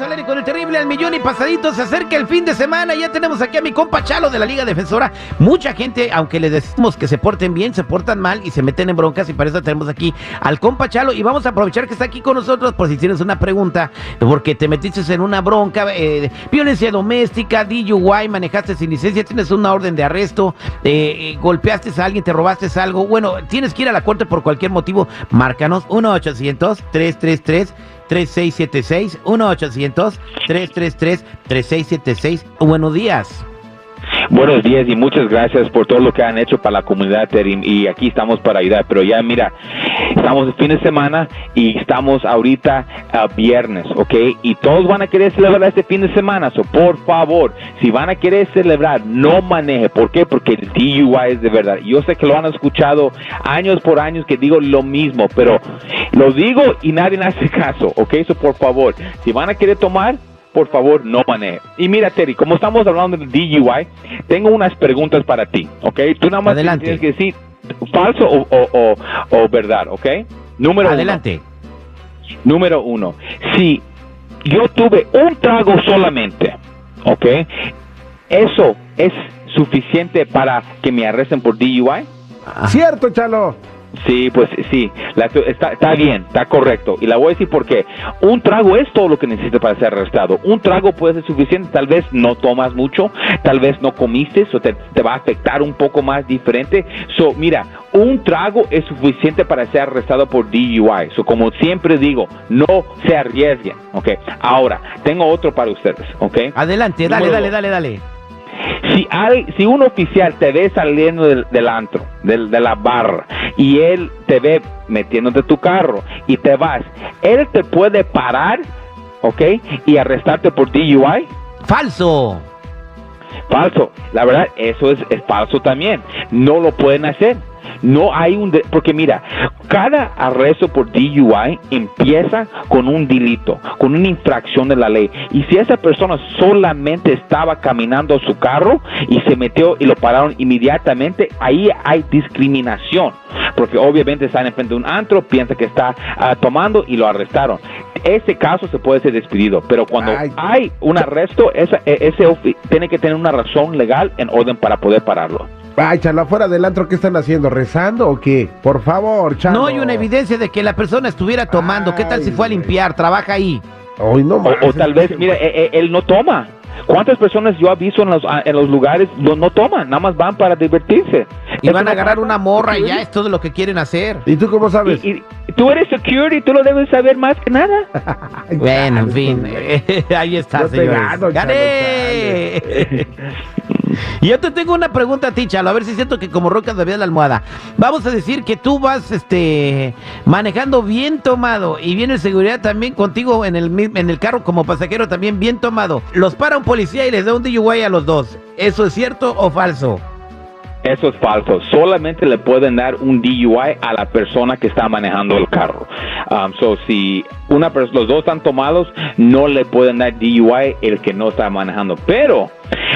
Aire con el terrible al millón y pasadito. Se acerca el fin de semana. Ya tenemos aquí a mi compa Chalo de la Liga Defensora. Mucha gente, aunque les decimos que se porten bien, se portan mal y se meten en broncas. Y para eso tenemos aquí al compa Chalo. Y vamos a aprovechar que está aquí con nosotros por si tienes una pregunta. Porque te metiste en una bronca, eh, violencia doméstica, DUI, manejaste sin licencia, tienes una orden de arresto, eh, eh, golpeaste a alguien, te robaste algo. Bueno, tienes que ir a la corte por cualquier motivo. Márcanos 1-800-333. 3676 1-800-333-3676. Buenos días. Buenos días y muchas gracias por todo lo que han hecho para la comunidad y aquí estamos para ayudar. Pero ya mira, estamos el fin de semana y estamos ahorita a viernes, ¿ok? Y todos van a querer celebrar este fin de semana, so por favor, si van a querer celebrar, no maneje. ¿Por qué? Porque el DUI es de verdad. Yo sé que lo han escuchado años por años que digo lo mismo, pero lo digo y nadie hace caso, ¿ok? So por favor, si van a querer tomar, por favor, no maneje. Y mira, Terry, como estamos hablando de DUI, tengo unas preguntas para ti, ¿ok? Tú nada más tienes que decir falso o, verdad, ¿ok? Número Adelante. Número uno. Si yo tuve un trago solamente, ¿ok? ¿Eso es suficiente para que me arresten por DUI? Cierto, Chalo. Sí, pues sí, está, está, bien, está correcto. Y la voy a decir porque un trago es todo lo que necesitas para ser arrestado. Un trago puede ser suficiente, tal vez no tomas mucho, tal vez no comiste, o te, te, va a afectar un poco más diferente. So, mira, un trago es suficiente para ser arrestado por DUI. So, como siempre digo, no se arriesguen, ¿ok? Ahora, tengo otro para ustedes, ¿ok? Adelante, dale, dale, dale, dale. Si, hay, si un oficial te ve saliendo del, antro, del, de la barra, y él te ve metiéndote tu carro y te vas, él te puede parar, ¿ok? Y arrestarte por DUI. Falso. Falso. La verdad, eso es, es falso también. No lo pueden hacer. No hay un... porque mira, cada arresto por DUI empieza con un delito, con una infracción de la ley. Y si esa persona solamente estaba caminando su carro y se metió y lo pararon inmediatamente, ahí hay discriminación. Porque obviamente está en frente de un antro, piensa que está ah, tomando y lo arrestaron. Ese caso se puede ser despedido, pero cuando hay un arresto, ese, ese tiene que tener una razón legal en orden para poder pararlo. Ay, Chalo, afuera del antro, ¿qué están haciendo? ¿Rezando o qué? Por favor, Chalo. No hay una evidencia de que la persona estuviera tomando. ¿Qué tal si fue a limpiar? Trabaja ahí. no o, tal vez, mira, e, e, él no toma. ¿Cuántas personas yo aviso en los, en los lugares no, no toman? Nada más van para divertirse. Y van a agarrar una morra y ya es todo lo que quieren hacer. ¿Y tú cómo sabes? Y, tú eres security, tú lo debes saber más que nada. bueno, en fin, ahí está, señor. ¡Gané! Y yo te tengo una pregunta a ti, Chalo, a ver si siento que como roca de la almohada. Vamos a decir que tú vas este manejando bien tomado y viene seguridad también contigo en el, en el carro como pasajero también bien tomado. Los para un policía y les da un DUI a los dos. ¿Eso es cierto o falso? Eso es falso. Solamente le pueden dar un DUI a la persona que está manejando el carro. Um, so, si una los dos están tomados, no le pueden dar DUI el que no está manejando. Pero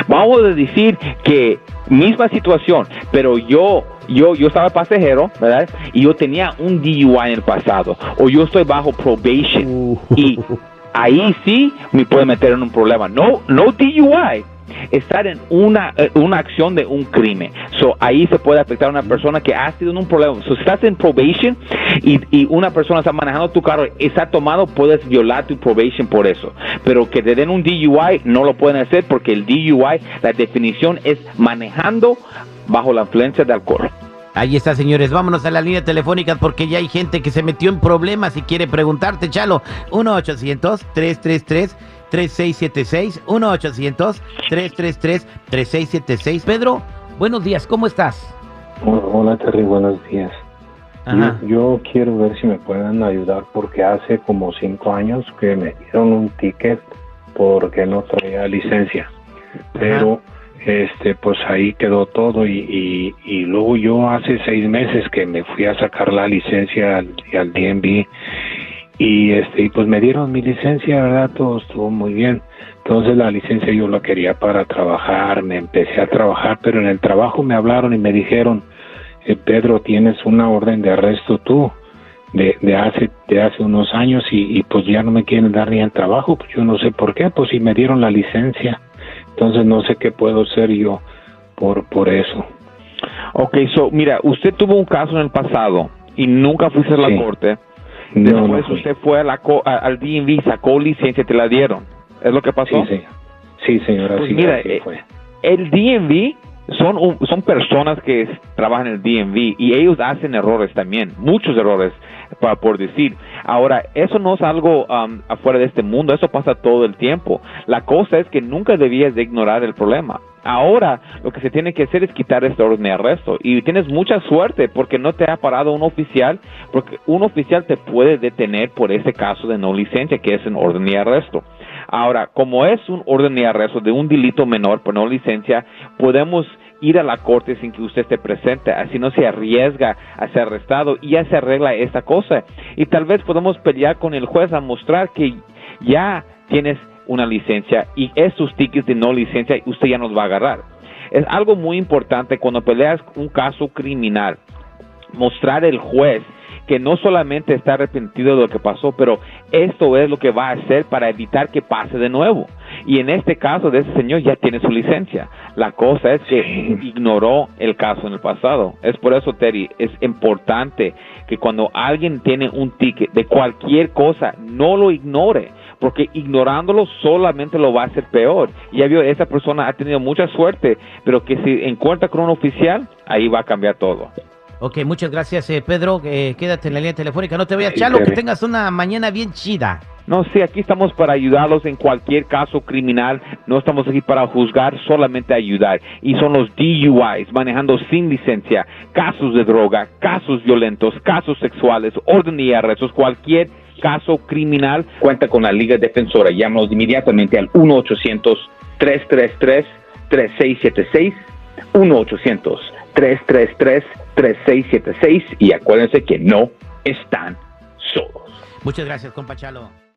vamos a decir que misma situación, pero yo yo, yo estaba pasajero, ¿verdad? Y yo tenía un DUI en el pasado, o yo estoy bajo probation, uh. y ahí sí me puede meter en un problema. No, no DUI, estar en una, eh, una acción de un crimen. So, ahí se puede afectar a una persona que ha sido en un problema. So, si estás en probation y, y, una persona está manejando tu carro, está tomado, puedes violar tu probation por eso. Pero que te den un DUI no lo pueden hacer porque el DUI, la definición es manejando bajo la influencia de alcohol. Ahí está, señores. Vámonos a la línea telefónica porque ya hay gente que se metió en problemas y quiere preguntarte, Chalo. 1-800-333. 3676 1-800-333-3676. Pedro, buenos días, ¿cómo estás? Hola, Terry, buenos días. Yo, quiero ver si me pueden ayudar porque hace como cinco años que me dieron un ticket porque no traía licencia. Pero este pues ahí quedó todo y, y, luego yo hace seis meses que me fui a sacar la licencia al, al DMV y este y pues me dieron mi licencia verdad todo estuvo muy bien. Entonces la licencia yo la quería para trabajar me empecé a trabajar pero en el trabajo me hablaron y me dijeron eh, Pedro tienes una orden de arresto tú de, de hace de hace unos años y, pues ya no me quieren dar ni el trabajo, pues yo no sé por qué, pues si me dieron la licencia, entonces no sé qué puedo hacer yo por por eso. Ok, so mira, usted tuvo un caso en el pasado y nunca fuiste a la corte. Después usted fue a la, al DMV, sacó licencia, te la dieron. ¿Es lo que pasó? Sí, sí, señora. Pues mira, eh, el DMV son, son personas que trabajan en el DMV y ellos hacen errores también, muchos errores, para, por decir. Ahora, eso no es algo um, afuera de este mundo, eso pasa todo el tiempo. La cosa es que nunca debías de ignorar el problema. Ahora lo que se tiene que hacer es quitar este orden de arresto y tienes mucha suerte porque no te ha parado un oficial, porque un oficial te puede detener por ese caso de no licencia que es un orden de arresto. Ahora, como es un orden de arresto de un delito menor por no licencia, podemos ir a la corte sin que usted esté presente, así no se arriesga a ser arrestado y ya se arregla esta cosa. Y tal vez podemos pelear con el juez a mostrar que ya tienes una licencia y esos tickets de no licencia usted ya nos va a agarrar. Es algo muy importante cuando peleas un caso criminal, mostrar al juez que no solamente está arrepentido de lo que pasó, pero esto es lo que va a hacer para evitar que pase de nuevo. Y en este caso de ese señor ya tiene su licencia. La cosa es que ignoró el caso en el pasado. Es por eso, Terry, es importante que cuando alguien tiene un ticket de cualquier cosa, no lo ignore porque ignorándolo solamente lo va a hacer peor. Ya vio, esa persona ha tenido mucha suerte, pero que si encuentra con un oficial, ahí va a cambiar todo. Ok, muchas gracias, eh, Pedro. Eh, quédate en la línea telefónica. No te vayas, Chalo, que tengas una mañana bien chida. No, sí, aquí estamos para ayudarlos en cualquier caso criminal. No estamos aquí para juzgar, solamente ayudar. Y son los DUIs, manejando sin licencia, casos de droga, casos violentos, casos sexuales, orden y arrestos, cualquier caso criminal, cuenta con la Liga Defensora. Llámanos inmediatamente al 1-800-333-3676, 1-800-333-3676 y acuérdense que no están solos. Muchas gracias, compa Chalo.